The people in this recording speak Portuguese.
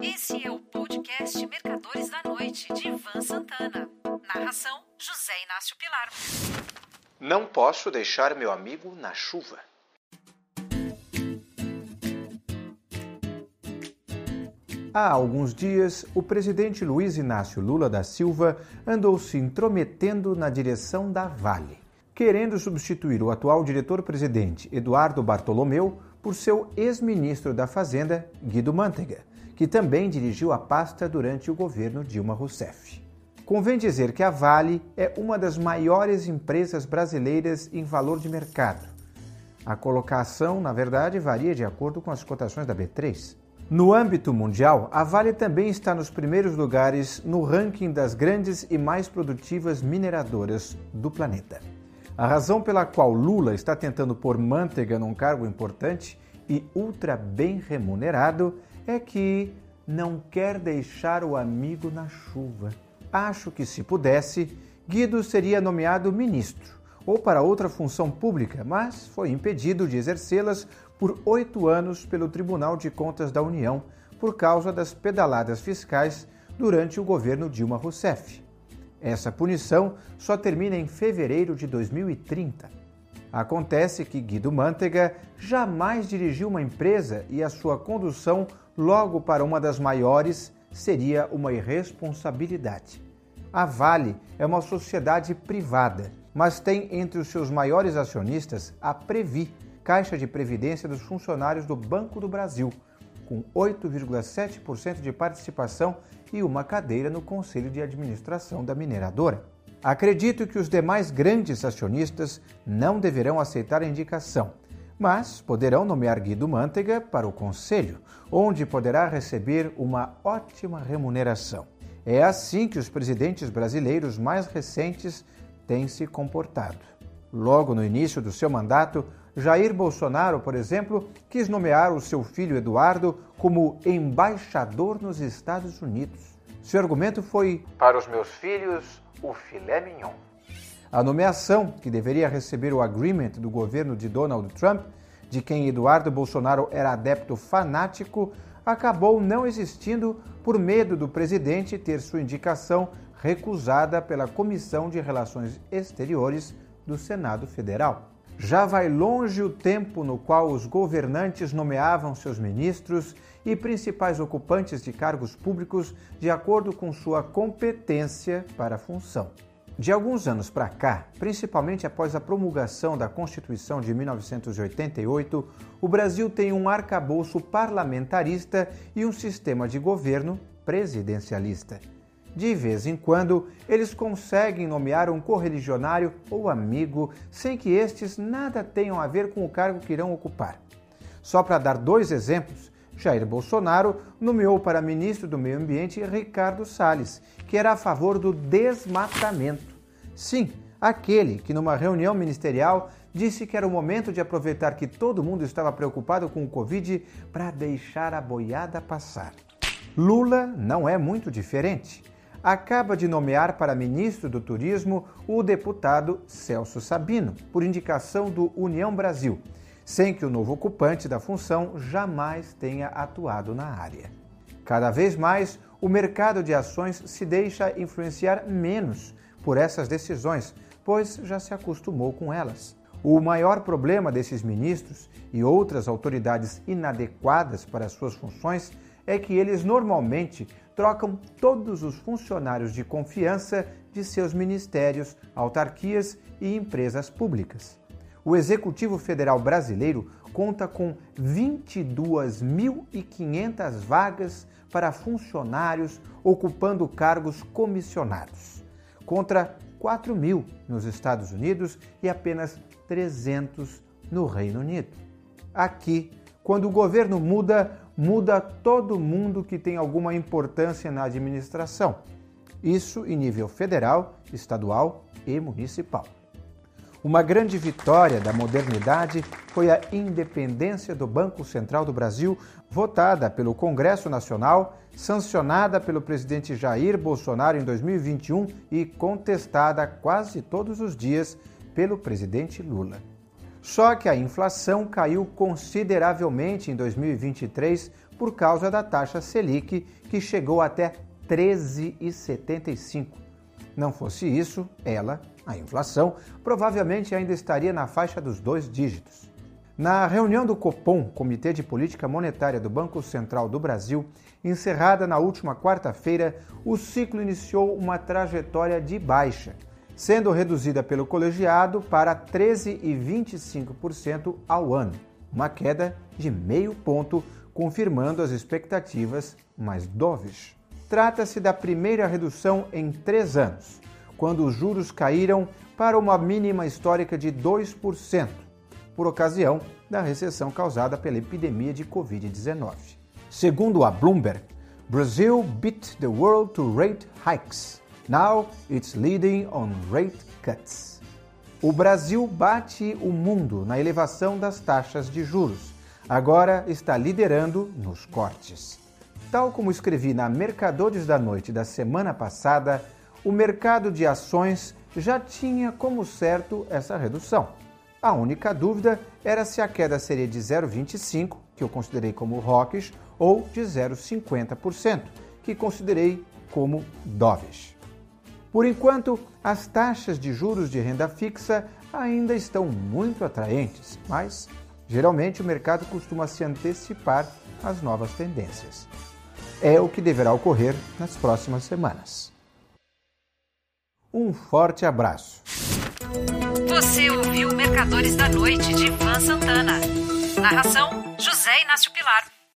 Esse é o podcast Mercadores da Noite, de Ivan Santana. Narração: José Inácio Pilar. Não posso deixar meu amigo na chuva. Há alguns dias, o presidente Luiz Inácio Lula da Silva andou se intrometendo na direção da Vale, querendo substituir o atual diretor-presidente Eduardo Bartolomeu por seu ex-ministro da Fazenda, Guido Mantega, que também dirigiu a pasta durante o governo Dilma Rousseff. Convém dizer que a Vale é uma das maiores empresas brasileiras em valor de mercado. A colocação, na verdade, varia de acordo com as cotações da B3. No âmbito mundial, a Vale também está nos primeiros lugares no ranking das grandes e mais produtivas mineradoras do planeta. A razão pela qual Lula está tentando pôr Manteiga num cargo importante e ultra bem remunerado é que não quer deixar o amigo na chuva. Acho que, se pudesse, Guido seria nomeado ministro ou para outra função pública, mas foi impedido de exercê-las por oito anos pelo Tribunal de Contas da União por causa das pedaladas fiscais durante o governo Dilma Rousseff. Essa punição só termina em fevereiro de 2030. Acontece que Guido Mantega jamais dirigiu uma empresa e a sua condução logo para uma das maiores seria uma irresponsabilidade. A Vale é uma sociedade privada, mas tem entre os seus maiores acionistas a Previ, Caixa de Previdência dos Funcionários do Banco do Brasil, com 8,7% de participação e uma cadeira no Conselho de Administração da mineradora. Acredito que os demais grandes acionistas não deverão aceitar a indicação, mas poderão nomear Guido Mantega para o Conselho, onde poderá receber uma ótima remuneração. É assim que os presidentes brasileiros mais recentes têm se comportado. Logo no início do seu mandato, Jair Bolsonaro, por exemplo, quis nomear o seu filho Eduardo como embaixador nos Estados Unidos. Seu argumento foi: Para os meus filhos, o filé mignon. A nomeação, que deveria receber o agreement do governo de Donald Trump, de quem Eduardo Bolsonaro era adepto fanático, acabou não existindo por medo do presidente ter sua indicação recusada pela Comissão de Relações Exteriores do Senado Federal. Já vai longe o tempo no qual os governantes nomeavam seus ministros e principais ocupantes de cargos públicos de acordo com sua competência para a função. De alguns anos para cá, principalmente após a promulgação da Constituição de 1988, o Brasil tem um arcabouço parlamentarista e um sistema de governo presidencialista. De vez em quando, eles conseguem nomear um correligionário ou amigo sem que estes nada tenham a ver com o cargo que irão ocupar. Só para dar dois exemplos, Jair Bolsonaro nomeou para ministro do Meio Ambiente Ricardo Salles, que era a favor do desmatamento. Sim, aquele que numa reunião ministerial disse que era o momento de aproveitar que todo mundo estava preocupado com o Covid para deixar a boiada passar. Lula não é muito diferente acaba de nomear para ministro do Turismo o deputado Celso Sabino, por indicação do União Brasil, sem que o novo ocupante da função jamais tenha atuado na área. Cada vez mais, o mercado de ações se deixa influenciar menos por essas decisões, pois já se acostumou com elas. O maior problema desses ministros e outras autoridades inadequadas para suas funções é que eles normalmente trocam todos os funcionários de confiança de seus ministérios, autarquias e empresas públicas. O Executivo Federal Brasileiro conta com 22.500 vagas para funcionários ocupando cargos comissionados, contra 4 mil nos Estados Unidos e apenas 300 no Reino Unido. Aqui, quando o governo muda, muda todo mundo que tem alguma importância na administração. Isso em nível federal, estadual e municipal. Uma grande vitória da modernidade foi a independência do Banco Central do Brasil, votada pelo Congresso Nacional, sancionada pelo presidente Jair Bolsonaro em 2021 e contestada quase todos os dias pelo presidente Lula. Só que a inflação caiu consideravelmente em 2023 por causa da taxa Selic, que chegou até 13,75. Não fosse isso, ela, a inflação, provavelmente ainda estaria na faixa dos dois dígitos. Na reunião do Copom, Comitê de Política Monetária do Banco Central do Brasil, encerrada na última quarta-feira, o ciclo iniciou uma trajetória de baixa, sendo reduzida pelo colegiado para 13,25% ao ano, uma queda de meio ponto, confirmando as expectativas mais doves. Trata-se da primeira redução em três anos, quando os juros caíram para uma mínima histórica de 2%, por ocasião da recessão causada pela epidemia de Covid-19. Segundo a Bloomberg, Brazil beat the world to rate hikes. Now it's leading on rate cuts. O Brasil bate o mundo na elevação das taxas de juros. Agora está liderando nos cortes. Tal como escrevi na Mercadores da Noite da semana passada, o mercado de ações já tinha como certo essa redução. A única dúvida era se a queda seria de 0,25, que eu considerei como rocks, ou de 0,50%, que considerei como dovish. Por enquanto, as taxas de juros de renda fixa ainda estão muito atraentes, mas geralmente o mercado costuma se antecipar às novas tendências. É o que deverá ocorrer nas próximas semanas. Um forte abraço. Você ouviu Mercadores da Noite de Ivan Santana. Narração: José Inácio Pilar.